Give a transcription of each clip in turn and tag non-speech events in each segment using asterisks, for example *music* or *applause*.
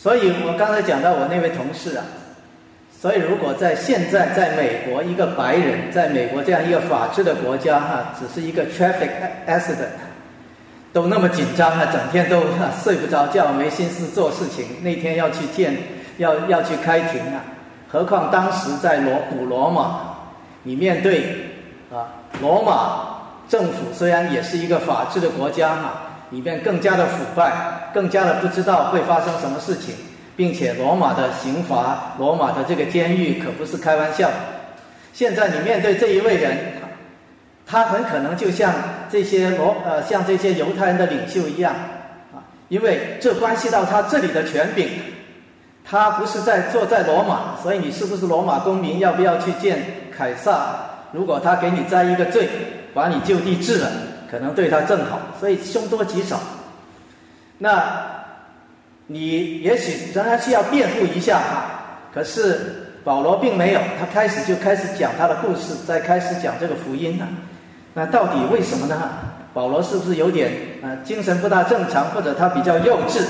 所以我刚才讲到我那位同事啊，所以如果在现在在美国一个白人在美国这样一个法治的国家哈，只是一个 traffic accident，都那么紧张啊，整天都睡不着觉，没心思做事情，那天要去见要要去开庭啊，何况当时在罗古罗马，你面对啊罗马政府虽然也是一个法治的国家哈。里面更加的腐败，更加的不知道会发生什么事情，并且罗马的刑罚，罗马的这个监狱可不是开玩笑。现在你面对这一位人，他很可能就像这些罗呃像这些犹太人的领袖一样啊，因为这关系到他这里的权柄。他不是在坐在罗马，所以你是不是罗马公民，要不要去见凯撒？如果他给你摘一个罪，把你就地治了。可能对他正好，所以凶多吉少。那，你也许仍然需要辩护一下哈。可是保罗并没有，他开始就开始讲他的故事，再开始讲这个福音了。那到底为什么呢？保罗是不是有点啊精神不大正常，或者他比较幼稚？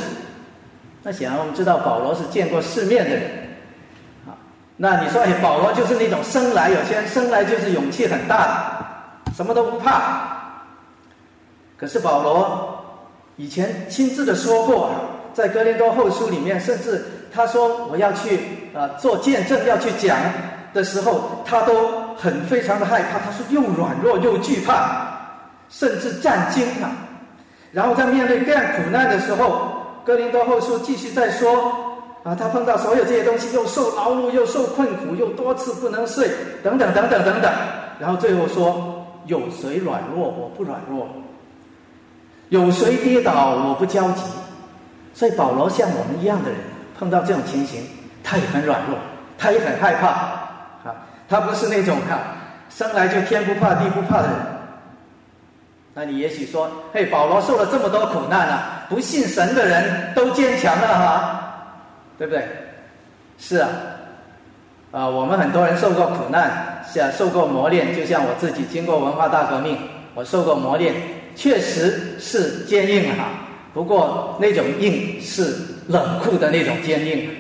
那显然我们知道保罗是见过世面的人。啊，那你说哎，保罗就是那种生来有些人生来就是勇气很大的，什么都不怕。可是保罗以前亲自的说过，在哥林多后书里面，甚至他说我要去啊做见证，要去讲的时候，他都很非常的害怕。他说又软弱又惧怕，甚至战惊啊。然后在面对各样苦难的时候，哥林多后书继续在说啊，他碰到所有这些东西，又受劳碌，又受困苦，又多次不能睡，等等等等等等。然后最后说，有谁软弱，我不软弱。有谁跌倒，我不焦急。所以保罗像我们一样的人，碰到这种情形，他也很软弱，他也很害怕。啊，他不是那种哈生来就天不怕地不怕的人。那你也许说，嘿，保罗受了这么多苦难啊，不信神的人都坚强了哈，对不对？是啊，啊，我们很多人受过苦难，受过磨练，就像我自己经过文化大革命，我受过磨练。确实是坚硬哈，不过那种硬是冷酷的那种坚硬，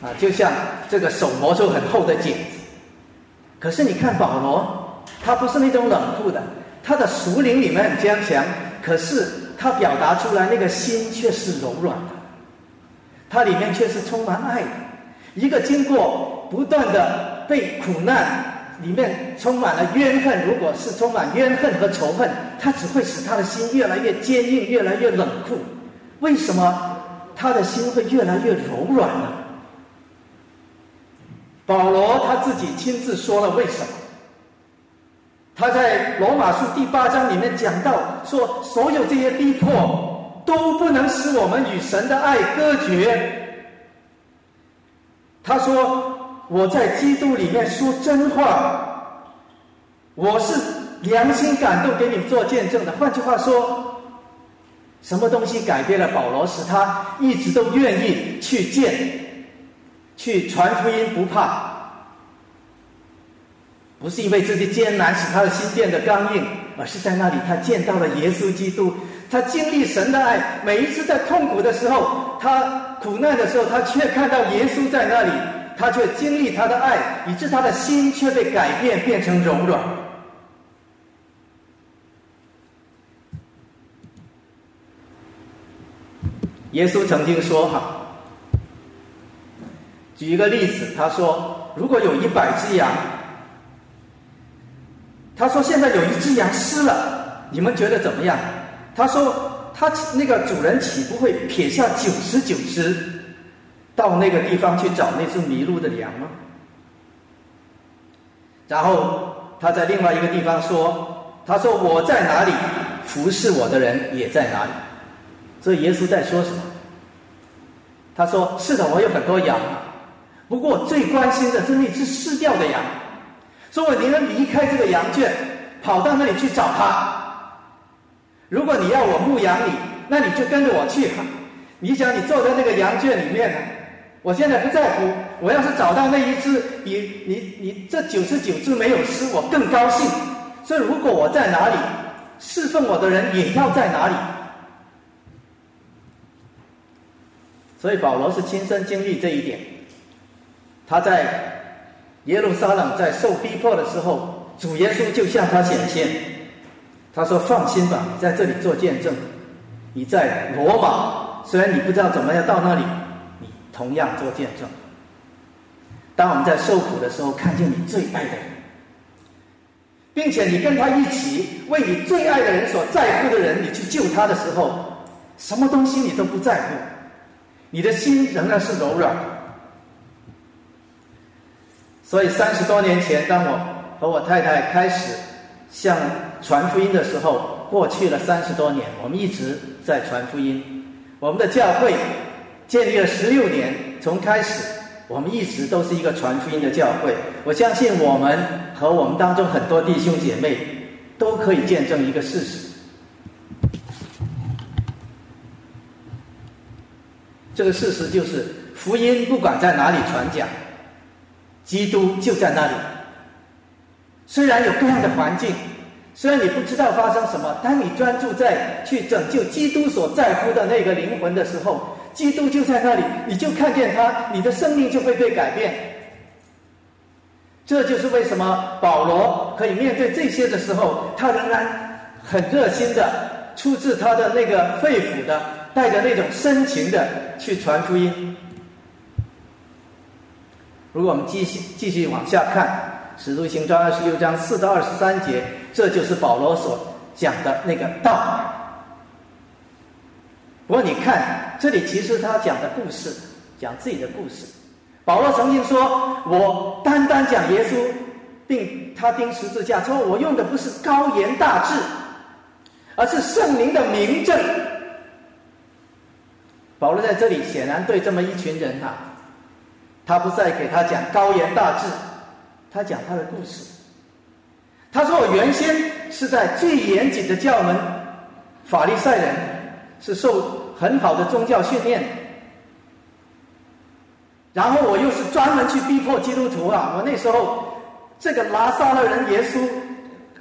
啊，就像这个手磨出很厚的茧子。可是你看保罗，他不是那种冷酷的，他的熟灵里面很坚强，可是他表达出来那个心却是柔软的，他里面却是充满爱的。一个经过不断的被苦难。里面充满了怨恨，如果是充满怨恨和仇恨，他只会使他的心越来越坚硬，越来越冷酷。为什么他的心会越来越柔软呢？保罗他自己亲自说了为什么。他在罗马书第八章里面讲到，说所有这些逼迫都不能使我们与神的爱隔绝。他说。我在基督里面说真话，我是良心感动给你们做见证的。换句话说，什么东西改变了保罗，使他一直都愿意去见、去传福音，不怕？不是因为这些艰难使他的心变得刚硬，而是在那里他见到了耶稣基督，他经历神的爱。每一次在痛苦的时候，他苦难的时候，他却看到耶稣在那里。他却经历他的爱，以致他的心却被改变，变成柔软。耶稣曾经说：“哈，举一个例子，他说，如果有一百只羊，他说现在有一只羊失了，你们觉得怎么样？他说，他那个主人岂不会撇下九十九只？”到那个地方去找那只迷路的羊吗？然后他在另外一个地方说：“他说我在哪里，服侍我的人也在哪里。”所以耶稣在说什么？他说：“是的，我有很多羊，不过最关心的是那只失掉的羊。说我宁愿离开这个羊圈，跑到那里去找他。如果你要我牧羊你，那你就跟着我去吧。你想你坐在那个羊圈里面呢？”我现在不在乎，我要是找到那一只比你你这九十九只没有失，我更高兴。所以，如果我在哪里，侍奉我的人也要在哪里。所以保罗是亲身经历这一点。他在耶路撒冷在受逼迫的时候，主耶稣就向他显现。他说：“放心吧，你在这里做见证。你在罗马，虽然你不知道怎么样到那里，同样做见证。当我们在受苦的时候，看见你最爱的人，并且你跟他一起为你最爱的人所在乎的人，你去救他的时候，什么东西你都不在乎，你的心仍然是柔软。所以三十多年前，当我和我太太开始向传福音的时候，过去了三十多年，我们一直在传福音。我们的教会建立了十六年，从开始我们一直都是一个传福音的教会。我相信我们和我们当中很多弟兄姐妹都可以见证一个事实：这个事实就是福音不管在哪里传讲，基督就在那里。虽然有各样的环境。虽然你不知道发生什么，当你专注在去拯救基督所在乎的那个灵魂的时候，基督就在那里，你就看见他，你的生命就会被改变。这就是为什么保罗可以面对这些的时候，他仍然很热心的，出自他的那个肺腑的，带着那种深情的去传福音。如果我们继续继续往下看。使徒行传二十六章四到二十三节，这就是保罗所讲的那个道。不过你看，这里其实他讲的故事，讲自己的故事。保罗曾经说：“我单单讲耶稣，并他钉十字架，说我用的不是高言大志，而是圣灵的明证。”保罗在这里显然对这么一群人哈，他不再给他讲高言大志。他讲他的故事。他说：“我原先是在最严谨的教门，法利赛人是受很好的宗教训练，然后我又是专门去逼迫基督徒啊！我那时候这个拿撒勒人耶稣，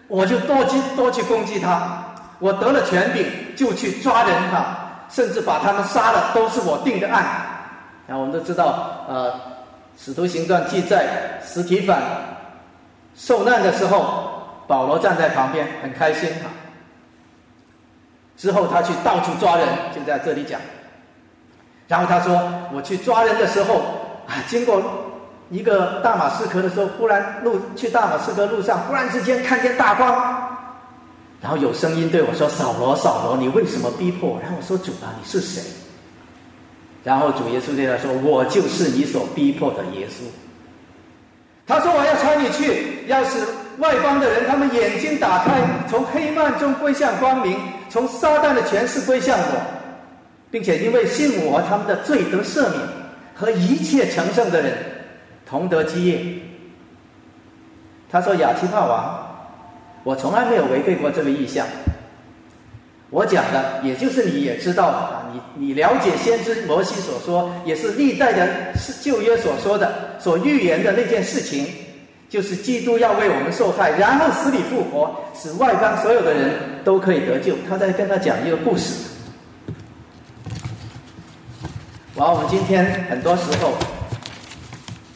我就多去多去攻击他。我得了权柄，就去抓人哈，甚至把他们杀了，都是我定的案。然后我们都知道，呃。”《使徒行传》记载，史提反受难的时候，保罗站在旁边，很开心哈。之后他去到处抓人，就在这里讲。然后他说：“我去抓人的时候，啊，经过一个大马士革的时候，忽然路去大马士革路上，忽然之间看见大光，然后有声音对我说：‘扫罗，扫罗，你为什么逼迫我？’然后我说：‘主啊，你是谁？’”然后主耶稣对他说：“我就是你所逼迫的耶稣。”他说：“我要差你去，要使外邦的人他们眼睛打开，从黑暗中归向光明，从撒旦的权势归向我，并且因为信我，他们的罪得赦免，和一切成圣的人同得基业。”他说：“亚基帕王，我从来没有违背过这个意向。”我讲的，也就是你也知道的啊，你你了解先知摩西所说，也是历代的旧约所说的、所预言的那件事情，就是基督要为我们受害，然后死里复活，使外邦所有的人都可以得救。他在跟他讲一个故事。完，我们今天很多时候，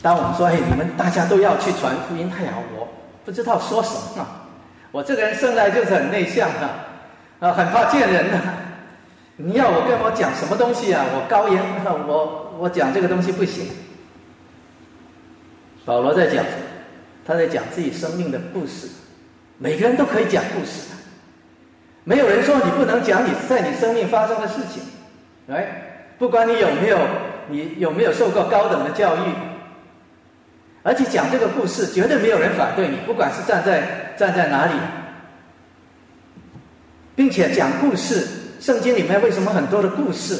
当我们说“哎，你们大家都要去传福音”，哎呀，我不知道说什么。我这个人生来就是很内向的。啊，很怕见人的！你要我跟我讲什么东西啊？我高言，我我讲这个东西不行。保罗在讲，他在讲自己生命的故事。每个人都可以讲故事，没有人说你不能讲你在你生命发生的事情。哎，不管你有没有，你有没有受过高等的教育，而且讲这个故事，绝对没有人反对你，不管是站在站在哪里。并且讲故事，圣经里面为什么很多的故事？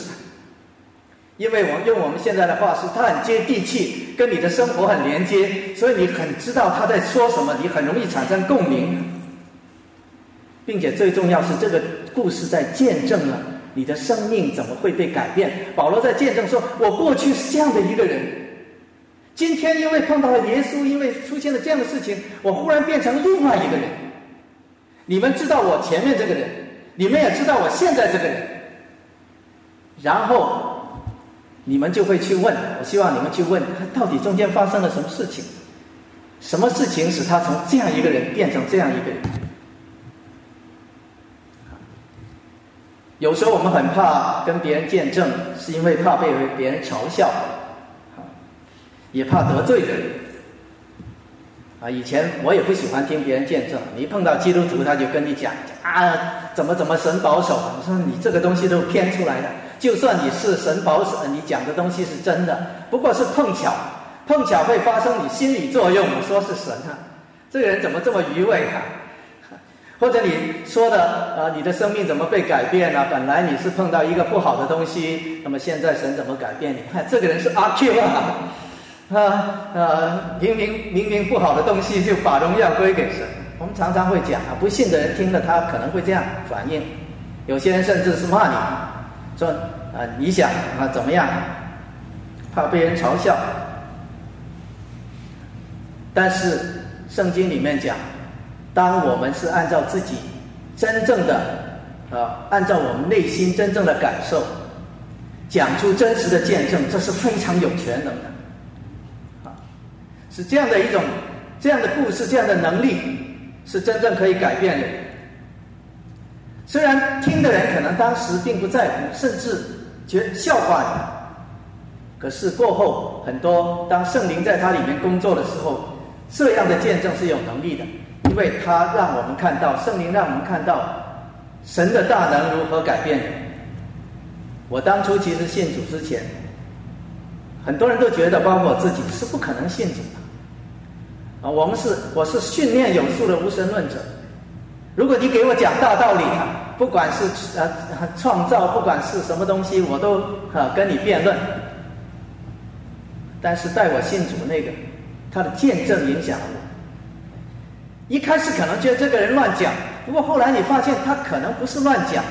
因为我用我们现在的话是，它很接地气，跟你的生活很连接，所以你很知道他在说什么，你很容易产生共鸣。并且最重要是，这个故事在见证了你的生命怎么会被改变。保罗在见证说：“我过去是这样的一个人，今天因为碰到了耶稣，因为出现了这样的事情，我忽然变成另外一个人。你们知道我前面这个人。”你们也知道我现在这个人，然后你们就会去问。我希望你们去问，到底中间发生了什么事情？什么事情使他从这样一个人变成这样一个人？有时候我们很怕跟别人见证，是因为怕被别人嘲笑，也怕得罪人。啊，以前我也不喜欢听别人见证，你一碰到基督徒，他就跟你讲啊，怎么怎么神保守。我说你这个东西都是编出来的，就算你是神保守，你讲的东西是真的，不过是碰巧，碰巧会发生你心理作用。我说是神啊，这个人怎么这么愚昧啊？*laughs* 或者你说的啊，你的生命怎么被改变了？本来你是碰到一个不好的东西，那么现在神怎么改变你？看 *laughs* 这个人是阿 Q 啊，啊啊，明明明明不好的东西就把荣耀归给神。我们常常会讲啊，不信的人听了他可能会这样反应，有些人甚至是骂你，说啊你想啊怎么样，怕被人嘲笑。但是圣经里面讲。当我们是按照自己真正的啊，按照我们内心真正的感受，讲出真实的见证，这是非常有权能的，是这样的一种这样的故事，这样的能力，是真正可以改变人。虽然听的人可能当时并不在乎，甚至觉笑话你，可是过后很多，当圣灵在他里面工作的时候，这样的见证是有能力的。因为他让我们看到圣灵，让我们看到神的大能如何改变人。我当初其实信主之前，很多人都觉得，包括我自己，是不可能信主的。啊，我们是我是训练有素的无神论者。如果你给我讲大道理啊，不管是呃创造，不管是什么东西，我都啊跟你辩论。但是带我信主那个，他的见证影响了我。一开始可能觉得这个人乱讲，不过后来你发现他可能不是乱讲，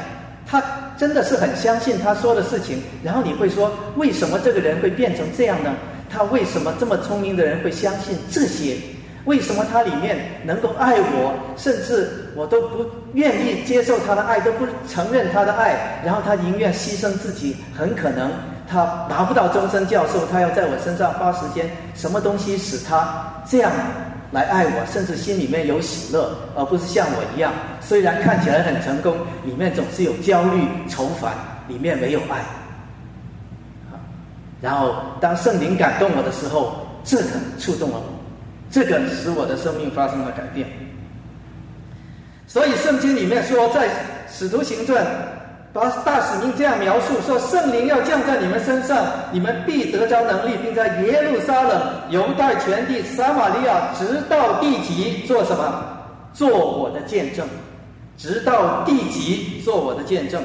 他真的是很相信他说的事情。然后你会说，为什么这个人会变成这样呢？他为什么这么聪明的人会相信这些？为什么他里面能够爱我，甚至我都不愿意接受他的爱，都不承认他的爱，然后他宁愿牺牲自己？很可能他拿不到终身教授，他要在我身上花时间。什么东西使他这样？来爱我，甚至心里面有喜乐，而不是像我一样，虽然看起来很成功，里面总是有焦虑、愁烦，里面没有爱。然后当圣灵感动我的时候，这个触动了我，这个使我的生命发生了改变。所以圣经里面说，在使徒行传。把大使命这样描述：说圣灵要降在你们身上，你们必得着能力，并在耶路撒冷、犹太全地、撒玛利亚，直到地极，做什么？做我的见证。直到地极，做我的见证。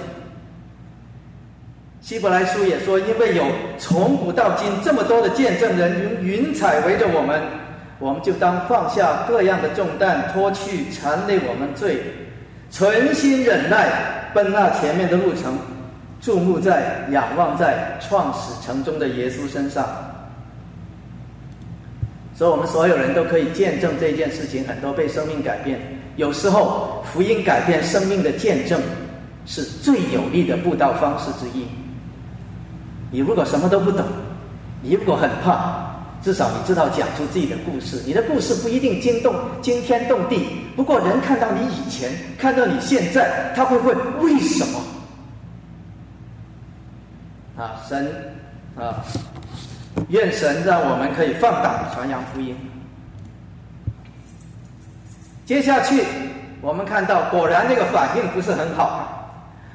希伯来书也说：因为有从古到今这么多的见证人云云彩围着我们，我们就当放下各样的重担，脱去缠累我们罪，存心忍耐。奔那前面的路程，注目在、仰望在创始城中的耶稣身上，所以我们所有人都可以见证这件事情，很多被生命改变。有时候福音改变生命的见证是最有力的布道方式之一。你如果什么都不懂，你如果很怕，至少你知道讲出自己的故事。你的故事不一定惊动、惊天动地。不过，人看到你以前，看到你现在，他会问为什么？啊，神啊，愿神让我们可以放胆传扬福音。接下去，我们看到，果然那个反应不是很好。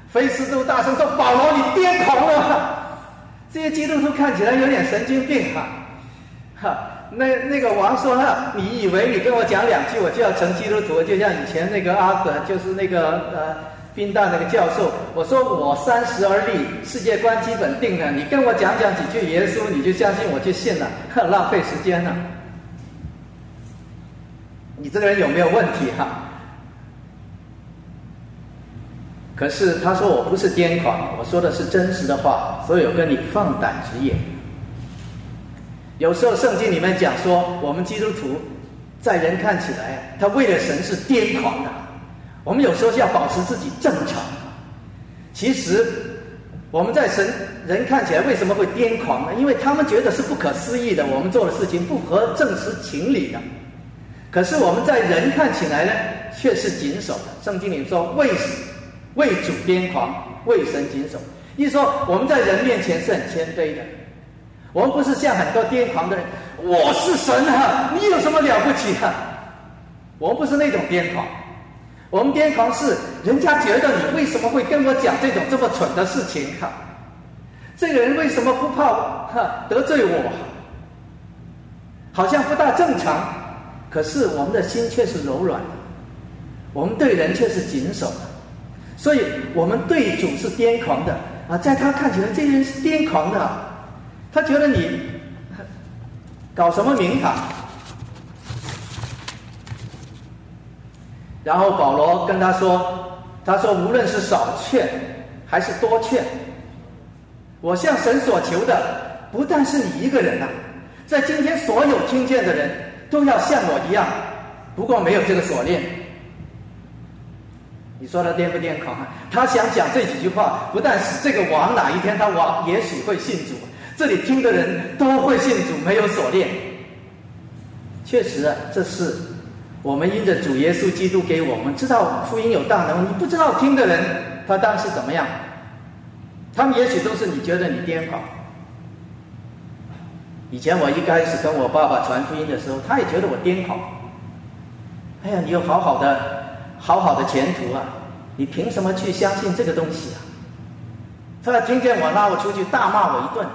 菲斯都大声说：“保罗，你癫狂了！”这些基督徒看起来有点神经病，哈，哈。那那个王说：“哈，你以为你跟我讲两句，我就要成基督徒？就像以前那个阿德，就是那个呃宾大那个教授。我说我三十而立，世界观基本定了。你跟我讲讲几句耶稣，你就相信我就信了？浪费时间了。你这个人有没有问题哈？可是他说我不是癫狂，我说的是真实的话，所以我跟你放胆直言。”有时候圣经里面讲说，我们基督徒在人看起来，他为了神是癫狂的。我们有时候要保持自己正常。其实我们在神人看起来为什么会癫狂呢？因为他们觉得是不可思议的，我们做的事情不合正实情理的。可是我们在人看起来呢，却是谨守的。圣经里说：“为为主癫狂，为神谨守。”意思说我们在人面前是很谦卑的。我们不是像很多癫狂的人，我是神啊，你有什么了不起啊？我们不是那种癫狂。我们癫狂是人家觉得你为什么会跟我讲这种这么蠢的事情？哈，这个人为什么不怕哈得罪我？好像不大正常。可是我们的心却是柔软的，我们对人却是谨守的，所以我们对主是癫狂的啊，在他看起来，这个人是癫狂的，他觉得你搞什么名堂？然后保罗跟他说：“他说无论是少劝还是多劝，我向神所求的，不但是你一个人呐，在今天所有听见的人。”都要像我一样，不过没有这个锁链。你说他癫不癫狂啊？他想讲这几句话，不但是这个王哪一天他王也许会信主，这里听的人都会信主，没有锁链。确实啊，这是我们因着主耶稣基督给我们知道福音有大能，你不知道听的人他当时怎么样？他们也许都是你觉得你癫狂。以前我一开始跟我爸爸传福音的时候，他也觉得我癫狂。哎呀，你有好好的、好好的前途啊，你凭什么去相信这个东西啊？他听见我拉我出去，大骂我一顿。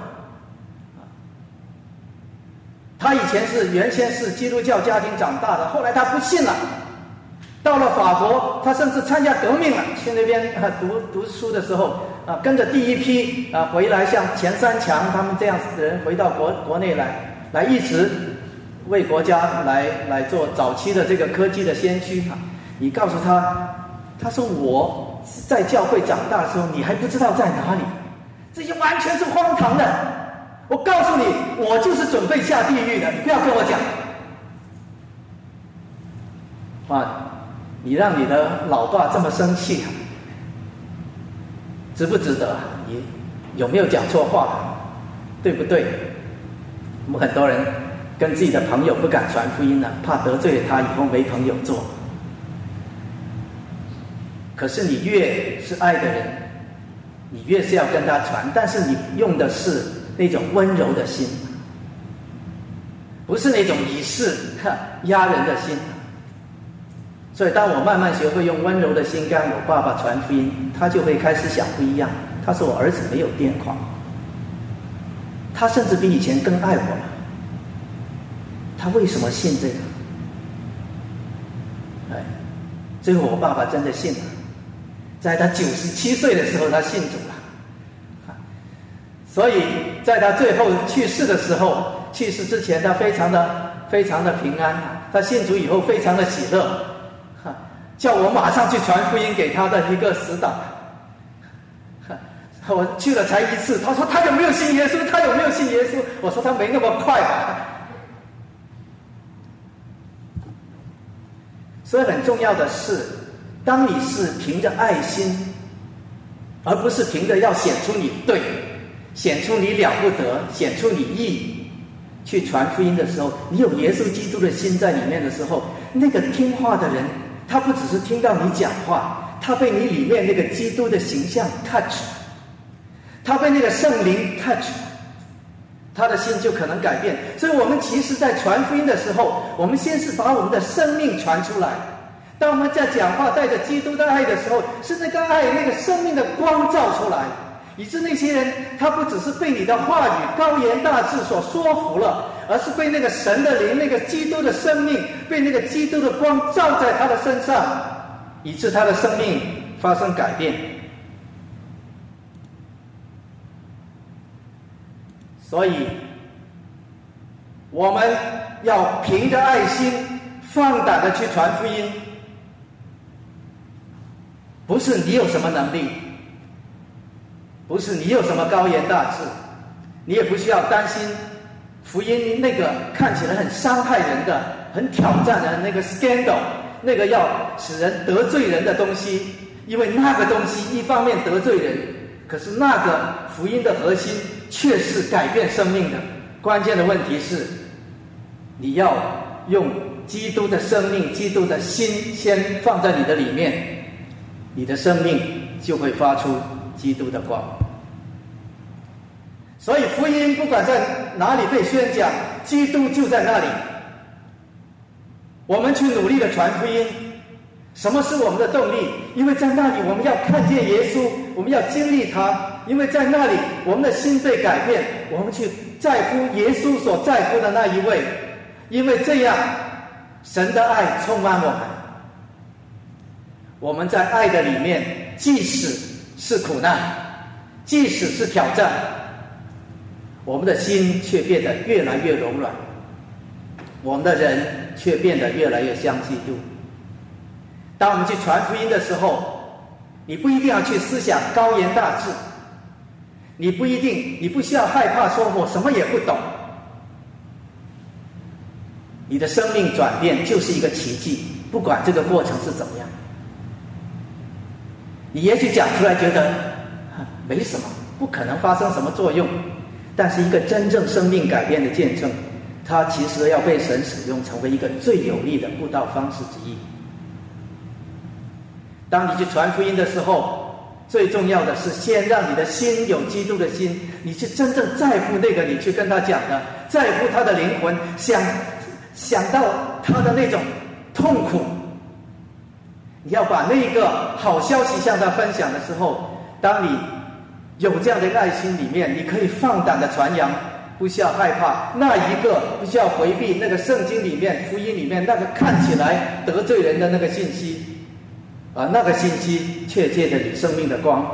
他以前是原先是基督教家庭长大的，后来他不信了。到了法国，他甚至参加革命了，去那边读读书的时候，啊，跟着第一批啊回来，像钱三强他们这样子的人回到国国内来，来一直为国家来来做早期的这个科技的先驱哈。你告诉他，他说我在教会长大的时候，你还不知道在哪里，这些完全是荒唐的。我告诉你，我就是准备下地狱的，你不要跟我讲，啊。你让你的老爸这么生气，值不值得？你有没有讲错话？对不对？我们很多人跟自己的朋友不敢传福音呢，怕得罪了他，以后没朋友做。可是你越是爱的人，你越是要跟他传，但是你用的是那种温柔的心，不是那种以势压人的心。所以，当我慢慢学会用温柔的心跟我爸爸传福音，他就会开始想不一样。他说：“我儿子没有癫狂，他甚至比以前更爱我了。他为什么信这个？哎，最后我爸爸真的信了，在他九十七岁的时候，他信主了。所以，在他最后去世的时候，去世之前，他非常的、非常的平安。他信主以后，非常的喜乐。”哈叫我马上去传福音给他的一个死党，我去了才一次，他说他有没有信耶稣？他有没有信耶稣？我说他没那么快吧。所以很重要的是，当你是凭着爱心，而不是凭着要显出你对、显出你了不得、显出你义去传福音的时候，你有耶稣基督的心在里面的时候，那个听话的人。他不只是听到你讲话，他被你里面那个基督的形象 touch，他被那个圣灵 touch，他的心就可能改变。所以，我们其实，在传福音的时候，我们先是把我们的生命传出来。当我们在讲话带着基督的爱的时候，是那个爱、那个生命的光照出来。以致那些人，他不只是被你的话语高言大志所说服了，而是被那个神的灵、那个基督的生命、被那个基督的光照在他的身上，以致他的生命发生改变。所以，我们要凭着爱心，放胆的去传福音，不是你有什么能力。不是你有什么高言大志，你也不需要担心福音那个看起来很伤害人的、很挑战的那个 scandal，那个要使人得罪人的东西，因为那个东西一方面得罪人，可是那个福音的核心却是改变生命的。关键的问题是，你要用基督的生命、基督的心先放在你的里面，你的生命就会发出基督的光。所以福音不管在哪里被宣讲，基督就在那里。我们去努力的传福音，什么是我们的动力？因为在那里我们要看见耶稣，我们要经历他。因为在那里我们的心被改变，我们去在乎耶稣所在乎的那一位。因为这样，神的爱充满我们。我们在爱的里面，即使是苦难，即使是挑战，我们的心却变得越来越柔软。我们的人。却变得越来越相信。当我们去传福音的时候，你不一定要去思想高言大志，你不一定，你不需要害怕说我什么也不懂。你的生命转变就是一个奇迹，不管这个过程是怎么样。你也许讲出来觉得没什么，不可能发生什么作用，但是一个真正生命改变的见证。它其实要被神使用，成为一个最有力的布道方式之一。当你去传福音的时候，最重要的是先让你的心有基督的心，你去真正在乎那个你去跟他讲的，在乎他的灵魂，想想到他的那种痛苦。你要把那个好消息向他分享的时候，当你有这样的爱心里面，你可以放胆的传扬。不需要害怕那一个，不需要回避那个圣经里面、福音里面那个看起来得罪人的那个信息，啊，那个信息却借着你生命的光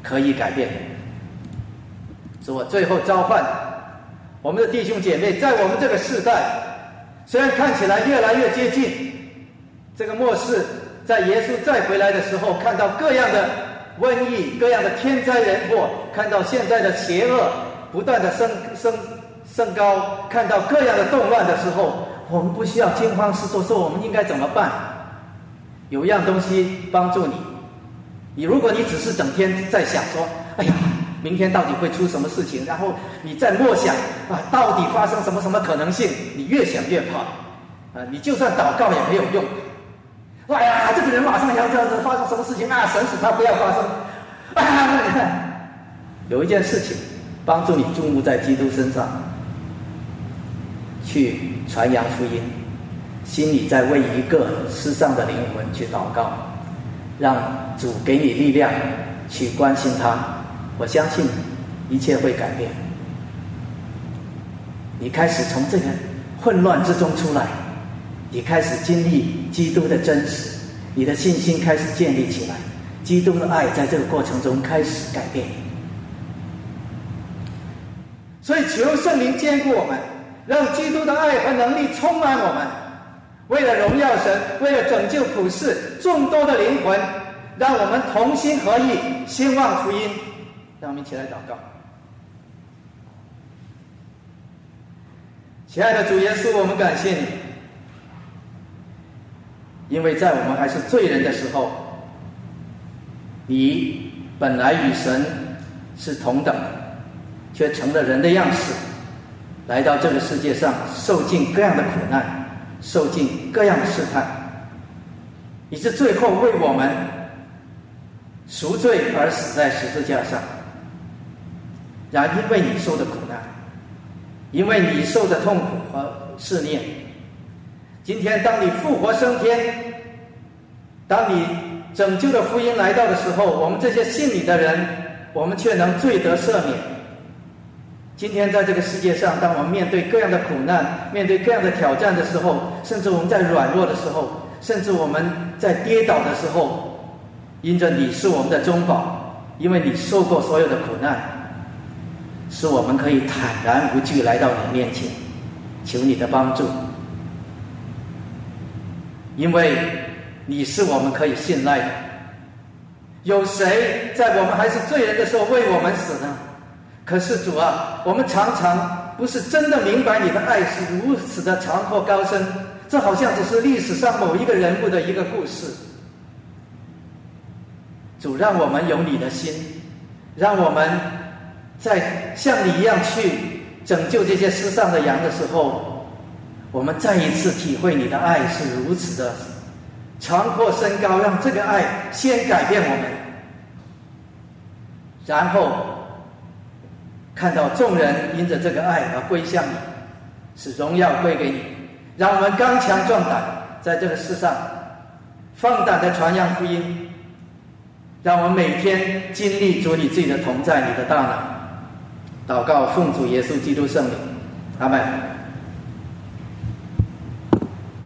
可以改变。是我最后召唤我们的弟兄姐妹，在我们这个时代，虽然看起来越来越接近这个末世，在耶稣再回来的时候，看到各样的瘟疫、各样的天灾人祸，看到现在的邪恶。不断的升升升高，看到各样的动乱的时候，我们不需要惊慌失措，说我们应该怎么办？有一样东西帮助你，你如果你只是整天在想说，哎呀，明天到底会出什么事情？然后你在默想啊，到底发生什么什么可能性？你越想越怕，啊，你就算祷告也没有用。哎呀，这个人马上要这样子发生什么事情啊？神使他不要发生。啊，你看，有一件事情。帮助你注目在基督身上，去传扬福音，心里在为一个世上的灵魂去祷告，让主给你力量去关心他。我相信一切会改变。你开始从这个混乱之中出来，你开始经历基督的真实，你的信心开始建立起来，基督的爱在这个过程中开始改变。所以，求圣灵坚固我们，让基督的爱和能力充满我们。为了荣耀神，为了拯救普世众多的灵魂，让我们同心合意兴旺福音。让我们一起来祷告。亲爱的主耶稣，我们感谢你，因为在我们还是罪人的时候，你本来与神是同等。却成了人的样式，来到这个世界上，受尽各样的苦难，受尽各样的试探，以致最后为我们赎罪而死在十字架上。然因为你受的苦难，因为你受的痛苦和试炼，今天当你复活升天，当你拯救的福音来到的时候，我们这些信你的人，我们却能罪得赦免。今天在这个世界上，当我们面对各样的苦难、面对各样的挑战的时候，甚至我们在软弱的时候，甚至我们在跌倒的时候，因着你是我们的中保，因为你受过所有的苦难，使我们可以坦然无惧来到你面前，求你的帮助。因为你是我们可以信赖的，有谁在我们还是罪人的时候为我们死呢？可是主啊，我们常常不是真的明白你的爱是如此的长阔高深，这好像只是历史上某一个人物的一个故事。主让我们有你的心，让我们在像你一样去拯救这些失丧的羊的时候，我们再一次体会你的爱是如此的长阔深高，让这个爱先改变我们，然后看到众人因着这个爱而归向你，使荣耀归给你，让我们刚强壮胆，在这个世上放胆的传扬福音。让我们每天经历主你自己的同在，你的大脑。祷告奉主耶稣基督圣名，阿门。